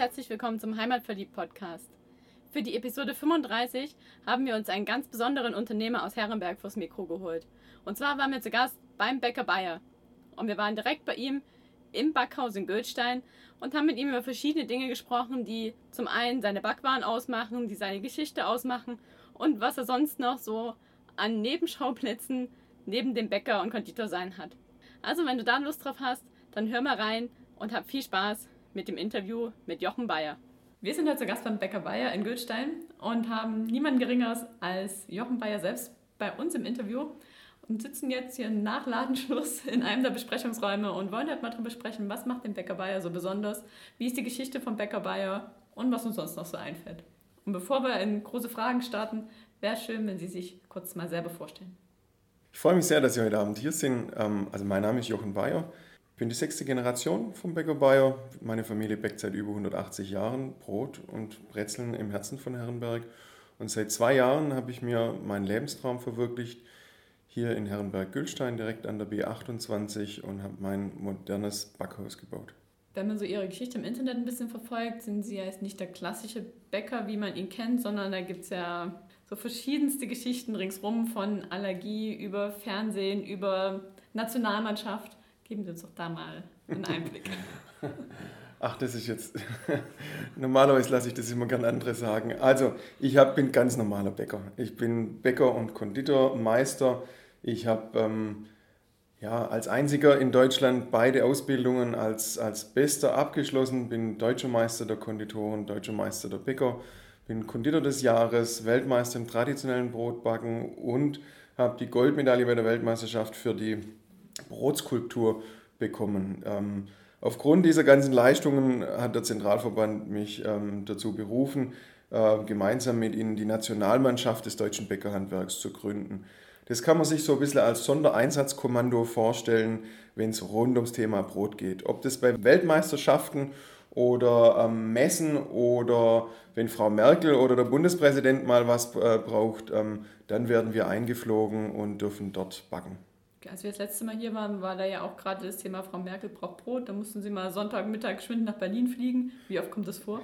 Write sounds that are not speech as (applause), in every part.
herzlich willkommen zum Heimatverliebt Podcast. Für die Episode 35 haben wir uns einen ganz besonderen Unternehmer aus Herrenberg fürs Mikro geholt. Und zwar waren wir zu Gast beim Bäcker Bayer. Und wir waren direkt bei ihm im Backhaus in Göldstein und haben mit ihm über verschiedene Dinge gesprochen, die zum einen seine Backwaren ausmachen, die seine Geschichte ausmachen und was er sonst noch so an Nebenschauplätzen neben dem Bäcker und Konditor sein hat. Also wenn du da Lust drauf hast, dann hör mal rein und hab viel Spaß mit dem Interview mit Jochen Bayer. Wir sind heute zu Gast beim Bäcker Bayer in Göldstein und haben niemanden Geringeres als Jochen Bayer selbst bei uns im Interview und sitzen jetzt hier nach Ladenschluss in einem der Besprechungsräume und wollen halt mal darüber sprechen, was macht den Bäcker Bayer so besonders, wie ist die Geschichte vom Bäcker Bayer und was uns sonst noch so einfällt. Und bevor wir in große Fragen starten, wäre es schön, wenn Sie sich kurz mal selber vorstellen. Ich freue mich sehr, dass Sie heute Abend hier sind. Ähm, also mein Name ist Jochen Bayer. Ich bin die sechste Generation vom Bäcker Bayer. Meine Familie bäckt seit über 180 Jahren Brot und Brezeln im Herzen von Herrenberg. Und seit zwei Jahren habe ich mir meinen Lebenstraum verwirklicht, hier in Herrenberg-Gülstein, direkt an der B28 und habe mein modernes Backhaus gebaut. Wenn man so Ihre Geschichte im Internet ein bisschen verfolgt, sind Sie ja jetzt nicht der klassische Bäcker, wie man ihn kennt, sondern da gibt es ja so verschiedenste Geschichten ringsrum von Allergie über Fernsehen, über Nationalmannschaft. Geben Sie uns doch da mal einen Einblick. (laughs) Ach, das ist jetzt. (laughs) Normalerweise lasse ich das immer gern andere sagen. Also, ich hab, bin ganz normaler Bäcker. Ich bin Bäcker und Konditormeister. Ich habe ähm, ja, als einziger in Deutschland beide Ausbildungen als, als Bester abgeschlossen. Bin Deutscher Meister der Konditoren, Deutscher Meister der Bäcker, bin Konditor des Jahres, Weltmeister im traditionellen Brotbacken und habe die Goldmedaille bei der Weltmeisterschaft für die Brotskulptur bekommen. Ähm, aufgrund dieser ganzen Leistungen hat der Zentralverband mich ähm, dazu berufen, äh, gemeinsam mit ihnen die Nationalmannschaft des deutschen Bäckerhandwerks zu gründen. Das kann man sich so ein bisschen als Sondereinsatzkommando vorstellen, wenn es rund ums Thema Brot geht. Ob das bei Weltmeisterschaften oder ähm, Messen oder wenn Frau Merkel oder der Bundespräsident mal was äh, braucht, ähm, dann werden wir eingeflogen und dürfen dort backen. Als wir das letzte Mal hier waren, war da ja auch gerade das Thema Frau Merkel braucht Brot. Da mussten Sie mal Sonntagmittag geschwind nach Berlin fliegen. Wie oft kommt das vor?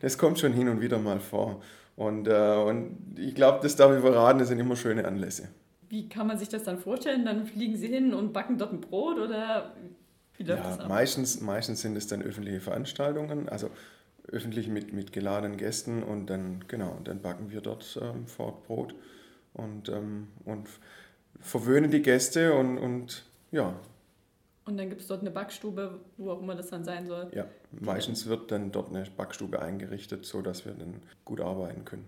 Das kommt schon hin und wieder mal vor. Und, äh, und ich glaube, das darf ich verraten, das sind immer schöne Anlässe. Wie kann man sich das dann vorstellen? Dann fliegen Sie hin und backen dort ein Brot oder wie läuft ja, das ab? Meistens, meistens sind es dann öffentliche Veranstaltungen, also öffentlich mit, mit geladenen Gästen und dann, genau, dann backen wir dort ähm, vor Ort Brot und, ähm, und verwöhnen die Gäste und, und ja, und dann gibt es dort eine Backstube, wo auch immer das dann sein soll. Ja, meistens wird dann dort eine Backstube eingerichtet, sodass wir dann gut arbeiten können.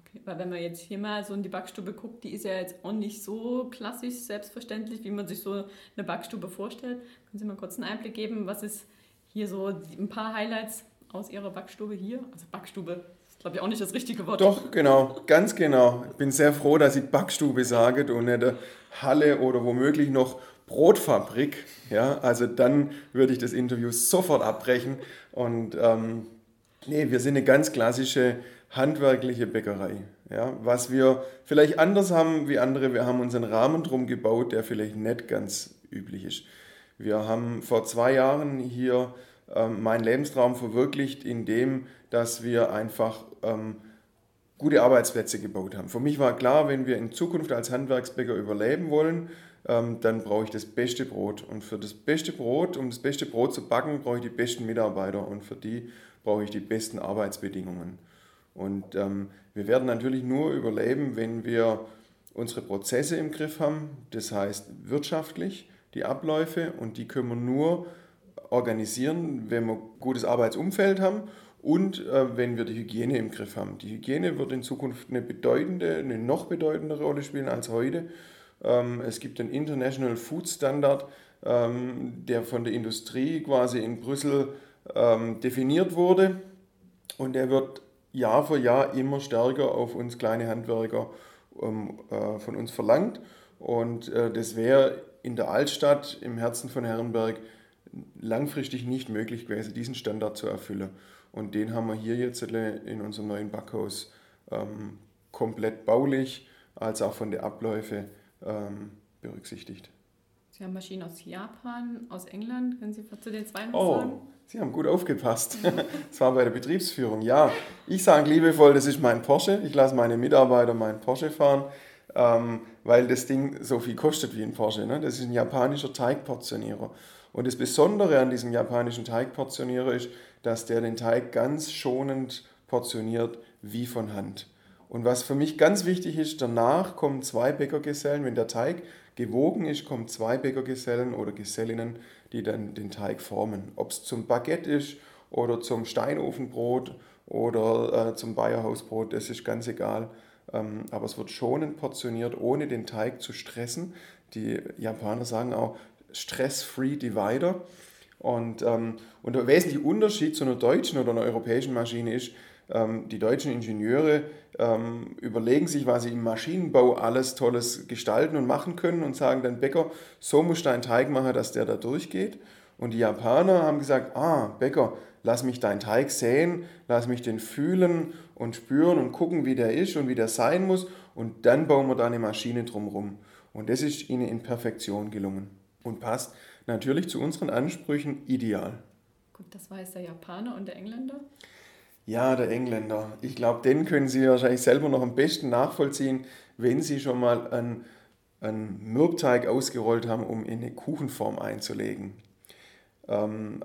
Okay, weil wenn man jetzt hier mal so in die Backstube guckt, die ist ja jetzt auch nicht so klassisch selbstverständlich, wie man sich so eine Backstube vorstellt. Können Sie mal kurz einen Einblick geben, was ist hier so ein paar Highlights aus Ihrer Backstube hier? Also Backstube glaube ich, auch nicht das richtige Wort. Doch, genau, ganz genau. Ich bin sehr froh, dass ich Backstube sage und nicht Halle oder womöglich noch Brotfabrik, ja, also dann würde ich das Interview sofort abbrechen. Und ähm, nee, wir sind eine ganz klassische handwerkliche Bäckerei. Ja, was wir vielleicht anders haben wie andere, wir haben unseren Rahmen drum gebaut, der vielleicht nicht ganz üblich ist. Wir haben vor zwei Jahren hier ähm, meinen Lebenstraum verwirklicht, indem dass wir einfach ähm, gute Arbeitsplätze gebaut haben. Für mich war klar, wenn wir in Zukunft als Handwerksbäcker überleben wollen, ähm, dann brauche ich das beste Brot. Und für das beste Brot, um das beste Brot zu backen, brauche ich die besten Mitarbeiter und für die brauche ich die besten Arbeitsbedingungen. Und ähm, wir werden natürlich nur überleben, wenn wir unsere Prozesse im Griff haben, das heißt wirtschaftlich die Abläufe und die können wir nur organisieren, wenn wir ein gutes Arbeitsumfeld haben und äh, wenn wir die Hygiene im Griff haben. Die Hygiene wird in Zukunft eine bedeutende, eine noch bedeutendere Rolle spielen als heute. Ähm, es gibt den International Food Standard, ähm, der von der Industrie quasi in Brüssel ähm, definiert wurde. Und der wird Jahr für Jahr immer stärker auf uns kleine Handwerker äh, von uns verlangt. Und äh, das wäre in der Altstadt im Herzen von Herrenberg langfristig nicht möglich gewesen, diesen Standard zu erfüllen. Und den haben wir hier jetzt in unserem neuen Backhaus komplett baulich als auch von den Abläufen ähm, berücksichtigt. Sie haben Maschinen aus Japan, aus England. Können Sie zu den zwei noch oh, sagen? Sie haben gut aufgepasst. (laughs) Das war bei der Betriebsführung. Ja, ich sage liebevoll, das ist mein Porsche. Ich lasse meine Mitarbeiter meinen Porsche fahren, ähm, weil das Ding so viel kostet wie ein Porsche. Ne? Das ist ein japanischer Teigportionierer. Und das Besondere an diesem japanischen Teigportionierer ist, dass der den Teig ganz schonend portioniert wie von Hand. Und was für mich ganz wichtig ist, danach kommen zwei Bäckergesellen, wenn der Teig gewogen ist, kommen zwei Bäckergesellen oder Gesellinnen die dann den Teig formen. Ob es zum Baguette ist oder zum Steinofenbrot oder äh, zum Bayerhausbrot, das ist ganz egal. Ähm, aber es wird schonend portioniert, ohne den Teig zu stressen. Die Japaner sagen auch Stress-Free Divider. Und, ähm, und der wesentliche Unterschied zu einer deutschen oder einer europäischen Maschine ist, ähm, die deutschen Ingenieure ähm, überlegen sich, was sie im Maschinenbau alles Tolles gestalten und machen können und sagen dann, Bäcker, so muss dein Teig machen, dass der da durchgeht. Und die Japaner haben gesagt, ah, Bäcker, lass mich deinen Teig sehen, lass mich den fühlen und spüren und gucken, wie der ist und wie der sein muss. Und dann bauen wir da eine Maschine drumherum. Und das ist ihnen in Perfektion gelungen und passt natürlich zu unseren Ansprüchen ideal. Gut, das weiß der Japaner und der Engländer. Ja, der Engländer. Ich glaube, den können Sie wahrscheinlich selber noch am besten nachvollziehen, wenn Sie schon mal einen, einen Mürbteig ausgerollt haben, um in eine Kuchenform einzulegen. Ähm,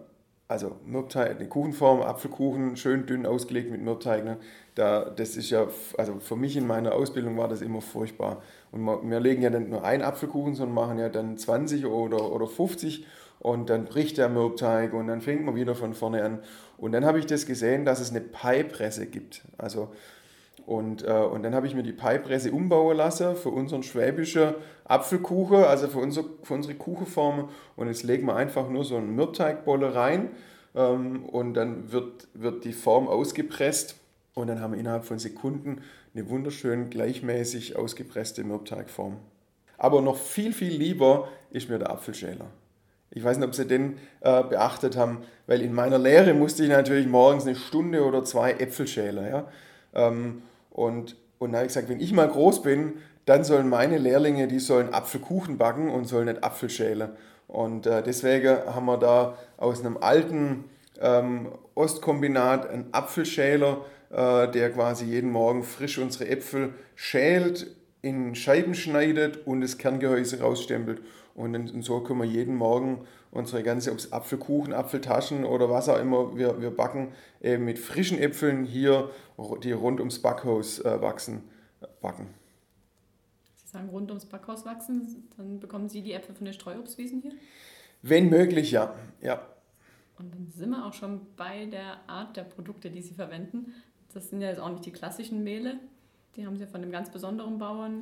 also Mürbteig, eine Kuchenform, Apfelkuchen, schön dünn ausgelegt mit Mürbteig. Ne? Da, das ist ja, also für mich in meiner Ausbildung war das immer furchtbar. Und wir legen ja dann nur einen Apfelkuchen, sondern machen ja dann 20 oder, oder 50 und dann bricht der Mürbteig und dann fängt man wieder von vorne an. Und dann habe ich das gesehen, dass es eine Pie-Presse gibt. Also, und, äh, und dann habe ich mir die Pie-Presse umbauen lassen für unseren schwäbischen Apfelkuchen, also für, unser, für unsere Kuchenform. Und jetzt legen wir einfach nur so einen Mürbteigbolle rein ähm, und dann wird, wird die Form ausgepresst. Und dann haben wir innerhalb von Sekunden eine wunderschön gleichmäßig ausgepresste Mürbteigform. Aber noch viel, viel lieber ist mir der Apfelschäler. Ich weiß nicht, ob Sie den äh, beachtet haben, weil in meiner Lehre musste ich natürlich morgens eine Stunde oder zwei Äpfel schälen. Ja? Ähm, und, und dann habe ich gesagt, wenn ich mal groß bin, dann sollen meine Lehrlinge, die sollen Apfelkuchen backen und sollen nicht Apfel schälen. Und äh, deswegen haben wir da aus einem alten ähm, Ostkombinat einen Apfelschäler, äh, der quasi jeden Morgen frisch unsere Äpfel schält, in Scheiben schneidet und das Kerngehäuse rausstempelt. Und, so können wir jeden Morgen unsere ganze, ob es Apfelkuchen, Apfeltaschen oder was auch immer wir, wir backen, eben mit frischen Äpfeln hier, die rund ums Backhaus äh, wachsen, backen. Sie sagen rund ums Backhaus wachsen, dann bekommen Sie die Äpfel von den Streuobstwiesen hier? Wenn möglich, ja. ja. Und dann sind wir auch schon bei der Art der Produkte, die Sie verwenden. Das sind ja jetzt auch nicht die klassischen Mehle. Die haben Sie von einem ganz besonderen Bauern.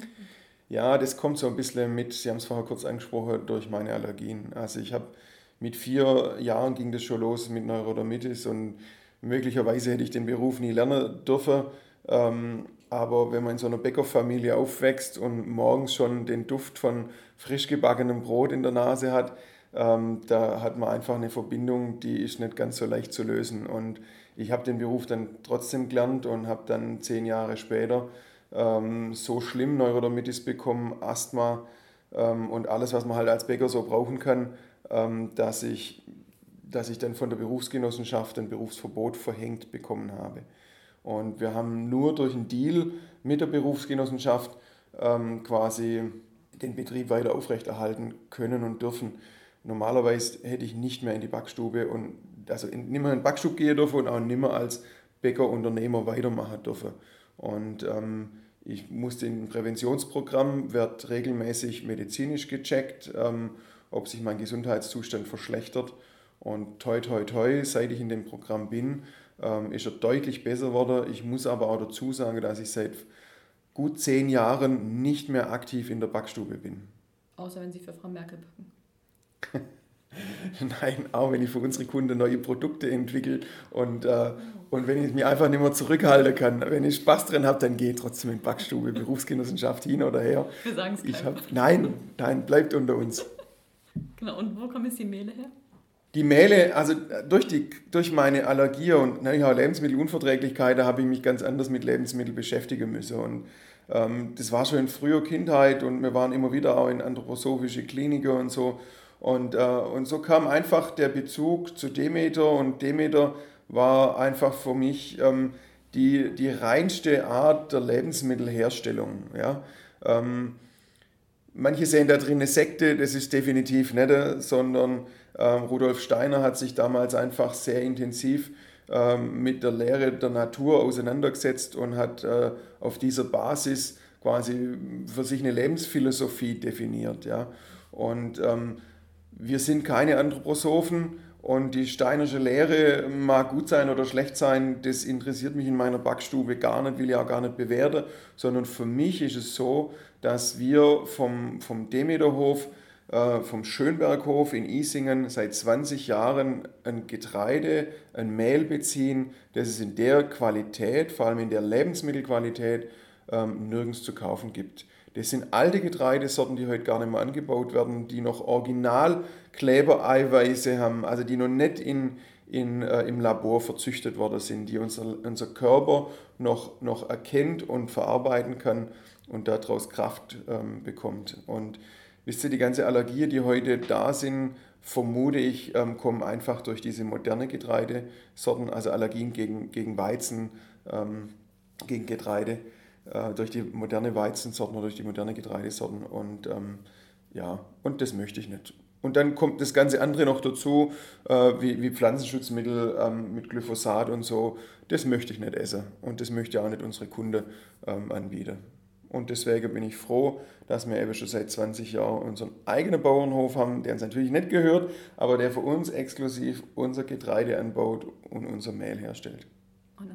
Ja, das kommt so ein bisschen mit, Sie haben es vorher kurz angesprochen, durch meine Allergien. Also ich habe mit vier Jahren ging das schon los mit Neurodermitis und möglicherweise hätte ich den Beruf nie lernen dürfen. Ähm, aber wenn man in so einer Bäckerfamilie aufwächst und morgens schon den Duft von frisch gebackenem Brot in der Nase hat, ähm, da hat man einfach eine Verbindung, die ist nicht ganz so leicht zu lösen. Und ich habe den Beruf dann trotzdem gelernt und habe dann zehn Jahre später ähm, so schlimm Neurodermitis bekommen, Asthma ähm, und alles, was man halt als Bäcker so brauchen kann, ähm, dass, ich, dass ich dann von der Berufsgenossenschaft ein Berufsverbot verhängt bekommen habe. Und wir haben nur durch einen Deal mit der Berufsgenossenschaft ähm, quasi den Betrieb weiter aufrechterhalten können und dürfen. Normalerweise hätte ich nicht mehr in die Backstube und also mehr in den Backstube gehen dürfen und auch nicht mehr als Bäckerunternehmer weitermachen dürfen. Und ähm, ich in ein Präventionsprogramm, wird regelmäßig medizinisch gecheckt, ähm, ob sich mein Gesundheitszustand verschlechtert. Und toi, toi, toi, seit ich in dem Programm bin, ähm, ist er deutlich besser geworden. Ich muss aber auch dazu sagen, dass ich seit gut zehn Jahren nicht mehr aktiv in der Backstube bin. Außer wenn Sie für Frau Merkel backen. (laughs) (laughs) Nein, auch wenn ich für unsere Kunden neue Produkte entwickle und, äh, und wenn ich mich einfach nicht mehr zurückhalten kann. Wenn ich Spaß drin habe, dann gehe ich trotzdem in Backstube, Berufsgenossenschaft hin oder her. Wir sagen es ich hab, Nein, nein, bleibt unter uns. Genau, und wo kommen jetzt die Mehle her? Die Mehle, also durch, die, durch meine Allergie und ne, auch Lebensmittelunverträglichkeit, da habe ich mich ganz anders mit Lebensmitteln beschäftigen müssen. Und ähm, das war schon in früher Kindheit und wir waren immer wieder auch in anthroposophische Kliniken und so. Und, äh, und so kam einfach der Bezug zu Demeter und Demeter war einfach für mich ähm, die, die reinste Art der Lebensmittelherstellung. Ja? Ähm, manche sehen da drin eine Sekte, das ist definitiv nicht, sondern ähm, Rudolf Steiner hat sich damals einfach sehr intensiv ähm, mit der Lehre der Natur auseinandergesetzt und hat äh, auf dieser Basis quasi für sich eine Lebensphilosophie definiert. Ja? Und ähm, wir sind keine Anthroposophen und die steinersche Lehre mag gut sein oder schlecht sein, das interessiert mich in meiner Backstube gar nicht, will ich auch gar nicht bewerten, sondern für mich ist es so, dass wir vom, vom Demeterhof, äh, vom Schönberghof in Isingen seit 20 Jahren ein Getreide, ein Mehl beziehen, das es in der Qualität, vor allem in der Lebensmittelqualität, ähm, nirgends zu kaufen gibt. Das sind alte Getreidesorten, die heute gar nicht mehr angebaut werden, die noch original Klebereiweiße haben, also die noch nicht in, in, äh, im Labor verzüchtet worden sind, die unser, unser Körper noch, noch erkennt und verarbeiten kann und daraus Kraft ähm, bekommt. Und wisst ihr, die ganze Allergie, die heute da sind, vermute ich, ähm, kommen einfach durch diese moderne Getreidesorten, also Allergien gegen, gegen Weizen, ähm, gegen Getreide äh, durch die moderne Weizensorten oder durch die moderne Getreidesorten. Und ähm, ja, und das möchte ich nicht. Und dann kommt das ganze andere noch dazu, äh, wie, wie, Pflanzenschutzmittel ähm, mit Glyphosat und so. Das möchte ich nicht essen. Und das möchte auch nicht unsere Kunden ähm, anbieten. Und deswegen bin ich froh, dass wir eben schon seit 20 Jahren unseren eigenen Bauernhof haben, der uns natürlich nicht gehört, aber der für uns exklusiv unser Getreide anbaut und unser Mehl herstellt.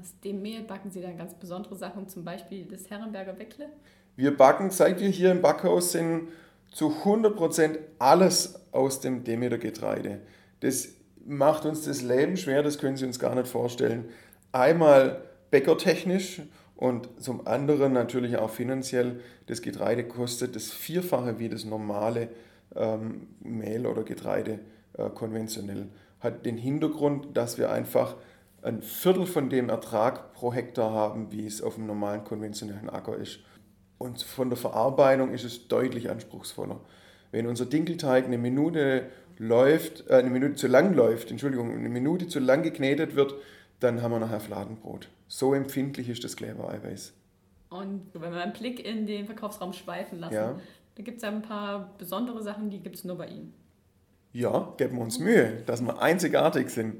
Aus dem Mehl backen Sie dann ganz besondere Sachen, zum Beispiel das Herrenberger Weckle? Wir backen, seit wir hier im Backhaus sind, zu 100% alles aus dem Demeter-Getreide. Das macht uns das Leben schwer, das können Sie uns gar nicht vorstellen. Einmal bäckertechnisch und zum anderen natürlich auch finanziell. Das Getreide kostet das Vierfache wie das normale ähm, Mehl oder Getreide äh, konventionell. Hat den Hintergrund, dass wir einfach ein Viertel von dem Ertrag pro Hektar haben, wie es auf dem normalen konventionellen Acker ist. Und von der Verarbeitung ist es deutlich anspruchsvoller. Wenn unser Dinkelteig eine Minute läuft, äh, eine Minute zu lang läuft, Entschuldigung, eine Minute zu lang geknetet wird, dann haben wir nachher Fladenbrot. So empfindlich ist das Klebereiweiß. Und wenn wir einen Blick in den Verkaufsraum schweifen lassen, ja. da gibt es ja ein paar besondere Sachen, die gibt es nur bei Ihnen. Ja, geben wir uns Mühe, dass wir einzigartig sind.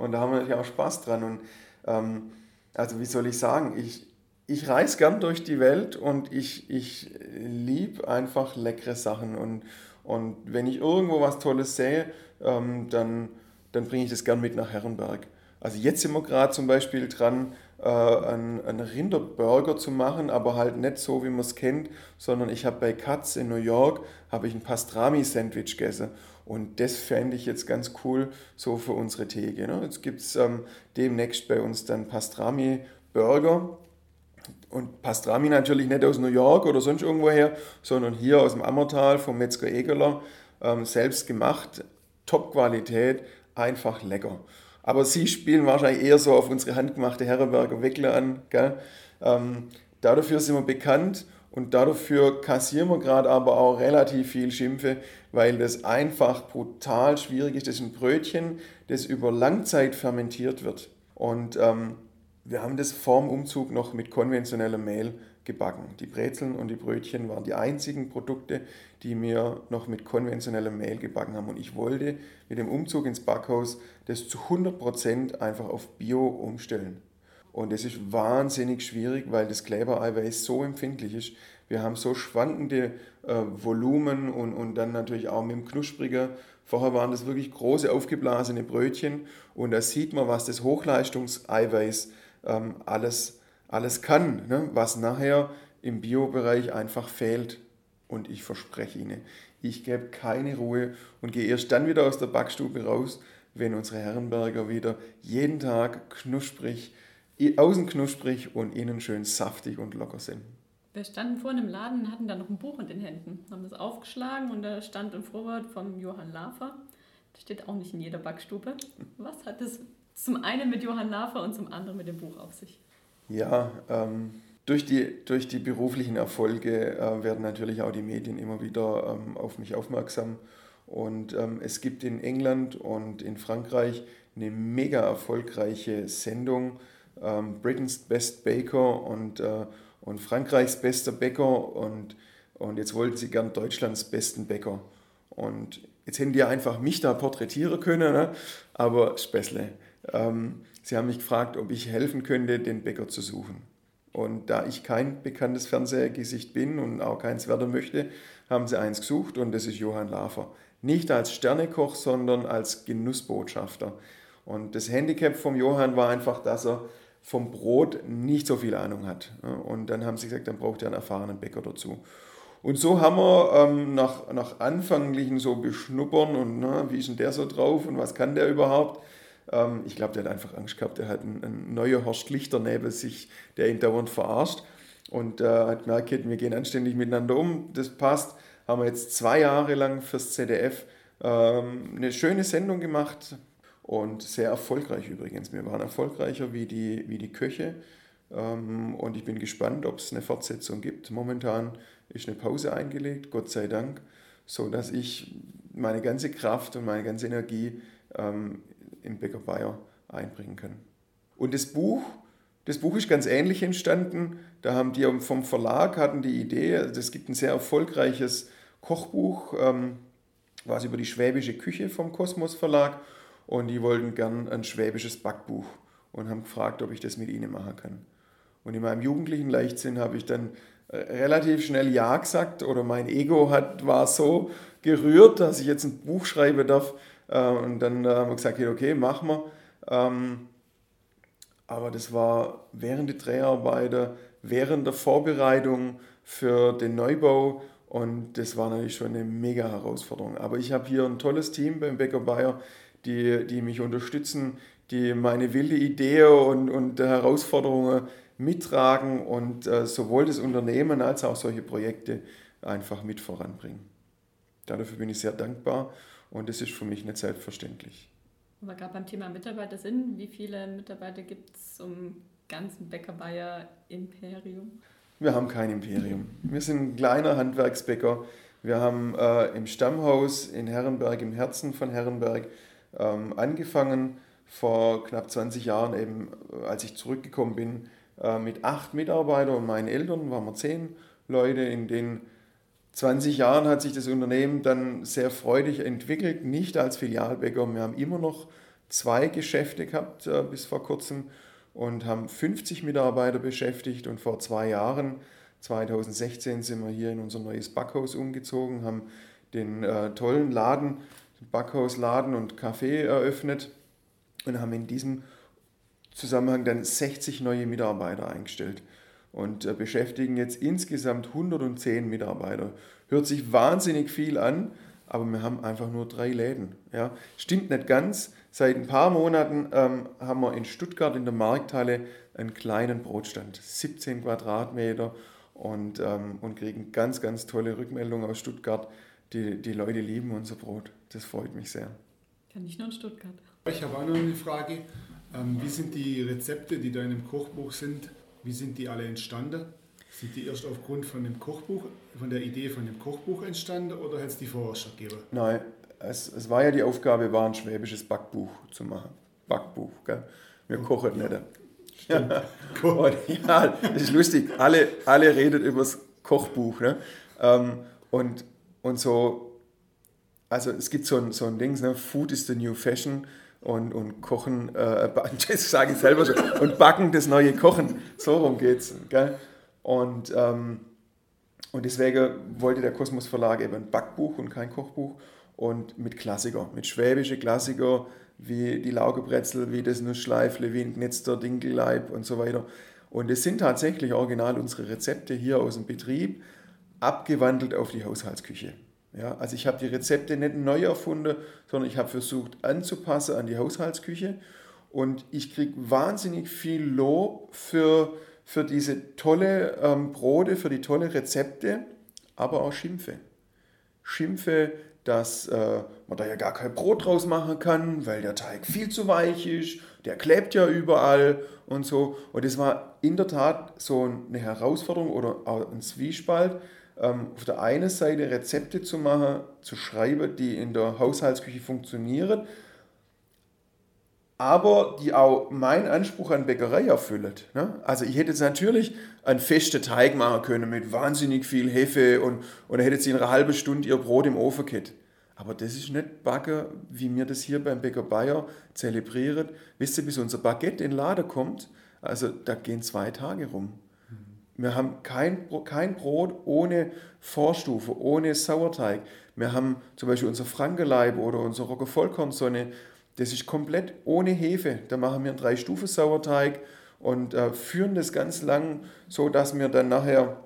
Und da haben wir natürlich auch Spaß dran. Und ähm, also wie soll ich sagen, ich, ich reise gern durch die Welt und ich, ich liebe einfach leckere Sachen. Und, und wenn ich irgendwo was Tolles sehe, ähm, dann, dann bringe ich das gern mit nach Herrenberg. Also jetzt sind wir gerade zum Beispiel dran, äh, einen, einen Rinderburger zu machen, aber halt nicht so, wie man es kennt, sondern ich habe bei Katz in New York ich ein Pastrami-Sandwich gegessen und das fände ich jetzt ganz cool so für unsere Theke. Ne? Jetzt gibt es ähm, demnächst bei uns dann Pastrami-Burger. Und Pastrami natürlich nicht aus New York oder sonst irgendwoher, sondern hier aus dem Ammertal vom Metzger Egeler, ähm, selbst gemacht, Top-Qualität, einfach lecker. Aber sie spielen wahrscheinlich eher so auf unsere handgemachte Herrenberger Weckler an. Gell? Ähm, dafür sind wir bekannt und dafür kassieren wir gerade aber auch relativ viel Schimpfe, weil das einfach brutal schwierig ist. Das ist ein Brötchen, das über Langzeit fermentiert wird. Und ähm, wir haben das vorm Umzug noch mit konventionellem Mehl gebacken. Die Brezeln und die Brötchen waren die einzigen Produkte, die wir noch mit konventionellem Mehl gebacken haben. Und ich wollte mit dem Umzug ins Backhaus das zu 100% einfach auf Bio umstellen. Und es ist wahnsinnig schwierig, weil das Klebereiweiß so empfindlich ist. Wir haben so schwankende äh, Volumen und, und dann natürlich auch mit dem Knuspriger. Vorher waren das wirklich große aufgeblasene Brötchen und da sieht man, was das Hochleistungseiweiß ähm, alles, alles kann, ne? was nachher im Biobereich einfach fehlt. Und ich verspreche Ihnen, ich gebe keine Ruhe und gehe erst dann wieder aus der Backstube raus, wenn unsere Herrenberger wieder jeden Tag knusprig außen knusprig und innen schön saftig und locker sind. Wir standen vorhin im Laden und hatten da noch ein Buch in den Händen, haben das aufgeschlagen und da stand ein Vorwort vom Johann Lafer. Das steht auch nicht in jeder Backstube. Was hat es zum einen mit Johann Lafer und zum anderen mit dem Buch auf sich? Ja, ähm, durch, die, durch die beruflichen Erfolge äh, werden natürlich auch die Medien immer wieder ähm, auf mich aufmerksam Und ähm, es gibt in England und in Frankreich eine mega erfolgreiche Sendung, ähm, Britain's Best Baker und, äh, und Frankreichs bester Bäcker und, und jetzt wollten sie gern Deutschlands besten Bäcker. Und jetzt hätten die einfach mich da porträtieren können, ne? aber Späßle. Ähm, sie haben mich gefragt, ob ich helfen könnte, den Bäcker zu suchen. Und da ich kein bekanntes Fernsehgesicht bin und auch keins werden möchte, haben sie eins gesucht und das ist Johann Lafer. Nicht als Sternekoch, sondern als Genussbotschafter. Und das Handicap vom Johann war einfach, dass er vom Brot nicht so viel Ahnung hat. Und dann haben sie gesagt, dann braucht er einen erfahrenen Bäcker dazu. Und so haben wir ähm, nach, nach anfänglichen so Beschnuppern und na, wie ist denn der so drauf und was kann der überhaupt, ähm, ich glaube, der hat einfach Angst gehabt, er hat einen, einen neuen Horst Lichter neben sich, der ihn dauernd verarscht und äh, hat gemerkt, wir gehen anständig miteinander um, das passt. Haben wir jetzt zwei Jahre lang fürs ZDF ähm, eine schöne Sendung gemacht, und sehr erfolgreich übrigens. Wir waren erfolgreicher wie die, wie die Köche ähm, und ich bin gespannt, ob es eine Fortsetzung gibt. Momentan ist eine Pause eingelegt, Gott sei Dank, so dass ich meine ganze Kraft und meine ganze Energie ähm, in Bäcker Bayer einbringen kann. Und das Buch, das Buch ist ganz ähnlich entstanden. Da haben die vom Verlag hatten die Idee, es gibt ein sehr erfolgreiches Kochbuch, ähm, was über die schwäbische Küche vom Kosmos Verlag und die wollten gern ein schwäbisches Backbuch und haben gefragt, ob ich das mit ihnen machen kann. Und in meinem jugendlichen Leichtsinn habe ich dann äh, relativ schnell Ja gesagt oder mein Ego hat, war so gerührt, dass ich jetzt ein Buch schreiben darf. Äh, und dann haben wir gesagt, okay, machen wir. Ähm, aber das war während der Dreharbeiten, während der Vorbereitung für den Neubau und das war natürlich schon eine mega Herausforderung. Aber ich habe hier ein tolles Team beim Bäcker Bayer, die, die mich unterstützen, die meine wilde Idee und, und Herausforderungen mittragen und äh, sowohl das Unternehmen als auch solche Projekte einfach mit voranbringen. Dafür bin ich sehr dankbar und das ist für mich nicht selbstverständlich. Aber gerade beim Thema Mitarbeiter sind, wie viele Mitarbeiter gibt es zum ganzen Bäcker Bayer Imperium? Wir haben kein Imperium. Wir sind ein kleiner Handwerksbäcker. Wir haben äh, im Stammhaus in Herrenberg, im Herzen von Herrenberg, ähm, angefangen vor knapp 20 Jahren, eben äh, als ich zurückgekommen bin, äh, mit acht Mitarbeitern und meinen Eltern waren wir zehn Leute. In den 20 Jahren hat sich das Unternehmen dann sehr freudig entwickelt, nicht als Filialbäcker. Wir haben immer noch zwei Geschäfte gehabt äh, bis vor kurzem und haben 50 Mitarbeiter beschäftigt und vor zwei Jahren, 2016, sind wir hier in unser neues Backhaus umgezogen, haben den äh, tollen Laden Backhaus, Laden und Café eröffnet und haben in diesem Zusammenhang dann 60 neue Mitarbeiter eingestellt und äh, beschäftigen jetzt insgesamt 110 Mitarbeiter. Hört sich wahnsinnig viel an, aber wir haben einfach nur drei Läden. Ja. Stimmt nicht ganz. Seit ein paar Monaten ähm, haben wir in Stuttgart in der Markthalle einen kleinen Brotstand, 17 Quadratmeter und, ähm, und kriegen ganz, ganz tolle Rückmeldungen aus Stuttgart. Die, die Leute lieben unser Brot. Das freut mich sehr. Kann nicht nur in Stuttgart. Ich habe auch noch eine Frage. Ähm, wie sind die Rezepte, die da in dem Kochbuch sind, wie sind die alle entstanden? Sind die erst aufgrund von dem Kochbuch, von der Idee von dem Kochbuch entstanden oder hat es die vorher schon gegeben? Nein, es, es war ja die Aufgabe, war ein schwäbisches Backbuch zu machen. Backbuch, gell? Wir oh, kochen ja. nicht. Ja. (laughs) Und, ja, das ist lustig. Alle, alle reden über das Kochbuch. Ne? Ähm, und, und so also es gibt so ein, so ein Ding, ne? Food is the new fashion und, und Kochen, äh, (laughs) das sage ich selber schon, und Backen das neue Kochen, so rum geht's. Gell? Und, ähm, und deswegen wollte der Kosmos Verlag eben ein Backbuch und kein Kochbuch und mit Klassiker, mit schwäbische Klassiker wie die Laugebrezel, wie das Nussschleifle, wie ein Gnetzter Dinkelleib und so weiter. Und es sind tatsächlich original unsere Rezepte hier aus dem Betrieb, abgewandelt auf die Haushaltsküche. Ja, also ich habe die Rezepte nicht neu erfunden, sondern ich habe versucht anzupassen an die Haushaltsküche und ich kriege wahnsinnig viel Lob für, für diese tolle ähm, Brote, für die tolle Rezepte, aber auch Schimpfe. Schimpfe, dass äh, man da ja gar kein Brot draus machen kann, weil der Teig viel zu weich ist, der klebt ja überall und so. Und das war in der Tat so eine Herausforderung oder auch ein Zwiespalt, auf der einen Seite Rezepte zu machen, zu schreiben, die in der Haushaltsküche funktionieren, aber die auch meinen Anspruch an Bäckerei erfüllen. Ne? Also ich hätte jetzt natürlich einen festen Teig machen können mit wahnsinnig viel Hefe und, und dann hätte sie in einer halben Stunde ihr Brot im Ofen gehabt. Aber das ist nicht Backen, wie wir das hier beim Bäcker Bayer zelebrieren. Wisst ihr, bis unser Baguette in den Laden kommt, also da gehen zwei Tage rum. Wir haben kein, kein Brot ohne Vorstufe, ohne Sauerteig. Wir haben zum Beispiel unser Frankeleib oder unser Rogge Vollkornsonne das ist komplett ohne Hefe. Da machen wir einen Drei-Stufen-Sauerteig und äh, führen das ganz lang, so dass wir dann nachher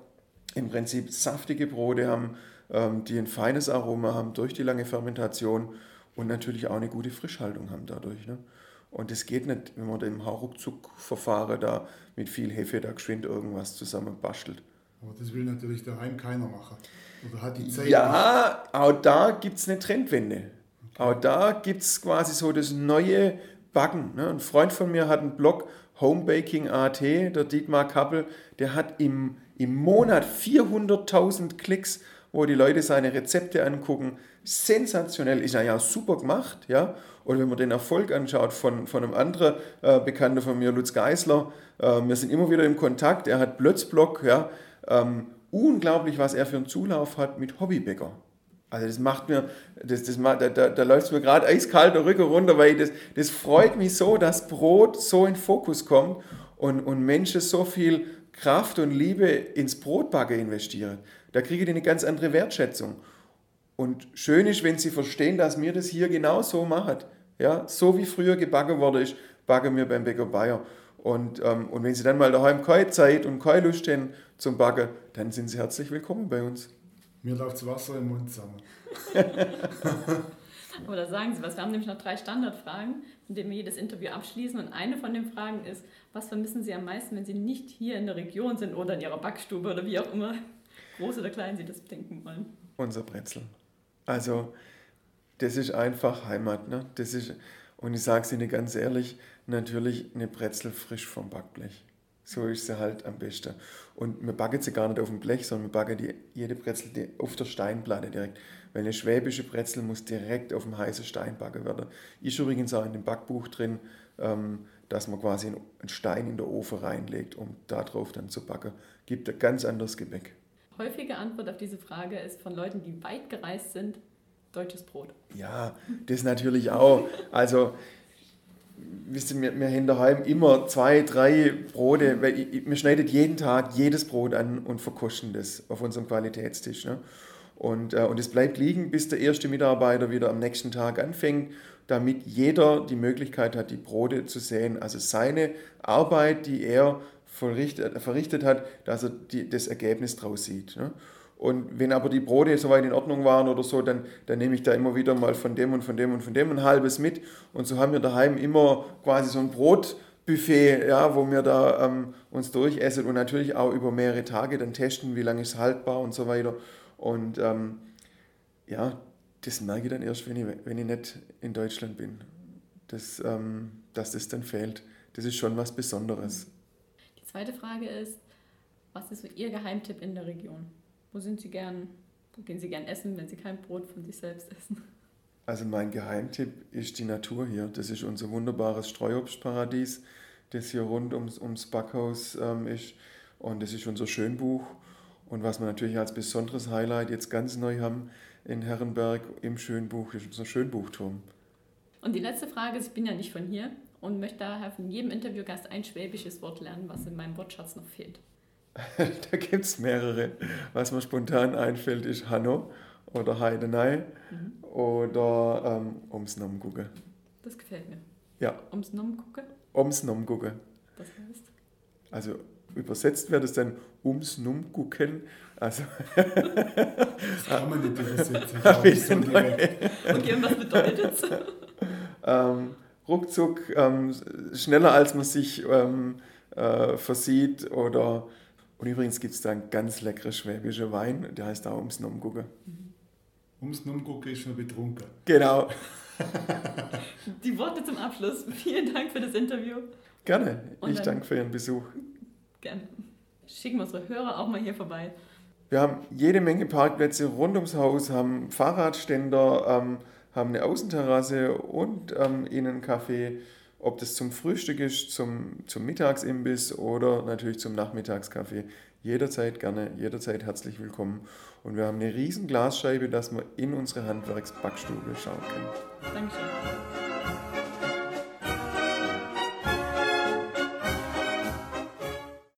im Prinzip saftige Brote haben, ähm, die ein feines Aroma haben durch die lange Fermentation und natürlich auch eine gute Frischhaltung haben dadurch. Ne? Und das geht nicht, wenn man im Hauruckzuck-Verfahren da mit viel Hefe da geschwind irgendwas zusammen bastelt. Aber das will natürlich daheim keiner machen. Oder hat die Zeit Ja, nicht. auch da gibt es eine Trendwende. Auch da gibt es quasi so das neue Backen. Ne? Ein Freund von mir hat einen Blog, Homebaking.at, der Dietmar Kappel, der hat im, im Monat 400.000 Klicks, wo die Leute seine Rezepte angucken. Sensationell, ist ja super gemacht. Ja? Oder wenn man den Erfolg anschaut von, von einem anderen äh, Bekannten von mir, Lutz Geisler, äh, wir sind immer wieder im Kontakt, er hat Blötzblock, ja? Ähm, unglaublich, was er für einen Zulauf hat mit Hobbybäcker. Also das macht mir, das, das, da, da, da läuft es mir gerade eiskalt der Rücken runter, weil das, das freut mich so, dass Brot so in Fokus kommt und, und Menschen so viel Kraft und Liebe ins Brotbacken investieren. Da kriege ich eine ganz andere Wertschätzung. Und schön ist, wenn sie verstehen, dass mir das hier genau so machen. Ja, so wie früher gebacken wurde ist, backen wir beim Bäcker Bayer. Und, ähm, und wenn sie dann mal daheim keine Zeit und keine Lust haben zum Backen, dann sind sie herzlich willkommen bei uns. Mir läuft das Wasser im Mund zusammen. (laughs) (laughs) Oder sagen Sie was. Wir haben nämlich noch drei Standardfragen, mit denen wir jedes Interview abschließen. Und eine von den Fragen ist, was vermissen Sie am meisten, wenn Sie nicht hier in der Region sind oder in Ihrer Backstube oder wie auch immer, groß oder klein Sie das denken wollen? Unser Brezel. Also, das ist einfach Heimat. Ne? Das ist, und ich sage es Ihnen ganz ehrlich, natürlich eine Brezel frisch vom Backblech. So ist sie halt am besten. Und wir backen sie gar nicht auf dem Blech, sondern wir backen die, jede Brezel auf der Steinplatte direkt. Weil eine schwäbische Brezel muss direkt auf dem heißen Stein backen werden. Ist übrigens auch in dem Backbuch drin, ähm, dass man quasi einen Stein in der Ofen reinlegt, um darauf dann zu backen. Gibt ein ganz anderes Gebäck. Häufige Antwort auf diese Frage ist von Leuten, die weit gereist sind, deutsches Brot. Ja, das natürlich auch. Also wisst ihr, wir, wir haben daheim immer zwei, drei Brote, weil ich, wir schneiden jeden Tag jedes Brot an und verkosten das auf unserem Qualitätstisch. Ne? Und, äh, und es bleibt liegen, bis der erste Mitarbeiter wieder am nächsten Tag anfängt, damit jeder die Möglichkeit hat, die Brote zu sehen. Also seine Arbeit, die er verrichtet, verrichtet hat, dass er die, das Ergebnis draus sieht. Ne? Und wenn aber die Brote soweit in Ordnung waren oder so, dann, dann nehme ich da immer wieder mal von dem und von dem und von dem ein halbes mit. Und so haben wir daheim immer quasi so ein Brotbuffet, ja, wo wir da ähm, uns durchessen und natürlich auch über mehrere Tage dann testen, wie lange ist es haltbar und so weiter. Und ähm, ja, das merke ich dann erst, wenn ich, wenn ich nicht in Deutschland bin. Das, ähm, dass das dann fehlt. Das ist schon was Besonderes. Zweite Frage ist, was ist so Ihr Geheimtipp in der Region? Wo sind Sie gern, wo gehen Sie gern essen, wenn Sie kein Brot von sich selbst essen? Also mein Geheimtipp ist die Natur hier. Das ist unser wunderbares Streuobstparadies, das hier rund ums, ums Backhaus ähm, ist. Und das ist unser Schönbuch. Und was wir natürlich als besonderes Highlight jetzt ganz neu haben in Herrenberg im Schönbuch, ist unser Schönbuchturm. Und die letzte Frage ist, ich bin ja nicht von hier und möchte daher von jedem Interviewgast ein schwäbisches Wort lernen, was in meinem Wortschatz noch fehlt. (laughs) da gibt es mehrere. Was mir spontan einfällt, ist Hanno oder Heidenei mhm. oder ähm, ums Nom. Das gefällt mir. Ja. Ums Nom gucken? Ums Nom. Was heißt? Also übersetzt wird es dann ums Nom gucken. Also. (laughs) das kann man nicht übersetzen. so okay, und was bedeutet es? (laughs) ähm, ruckzuck, ähm, schneller als man sich ähm, äh, versieht oder und übrigens gibt es da einen ganz leckeren schwäbischen Wein, der heißt auch Ums Nomgucke. Ums Nomgucke ist schon betrunken. Genau. (laughs) Die Worte zum Abschluss. Vielen Dank für das Interview. Gerne. Und ich danke für Ihren Besuch. Gerne. Schicken wir unsere Hörer auch mal hier vorbei. Wir haben jede Menge Parkplätze rund ums Haus, haben Fahrradständer, ähm, haben eine Außenterrasse und ähm, Innencafé. Ob das zum Frühstück ist, zum, zum Mittagsimbiss oder natürlich zum Nachmittagskaffee. Jederzeit gerne, jederzeit herzlich willkommen. Und wir haben eine riesen Glasscheibe, dass man in unsere Handwerksbackstube schauen kann. Dankeschön.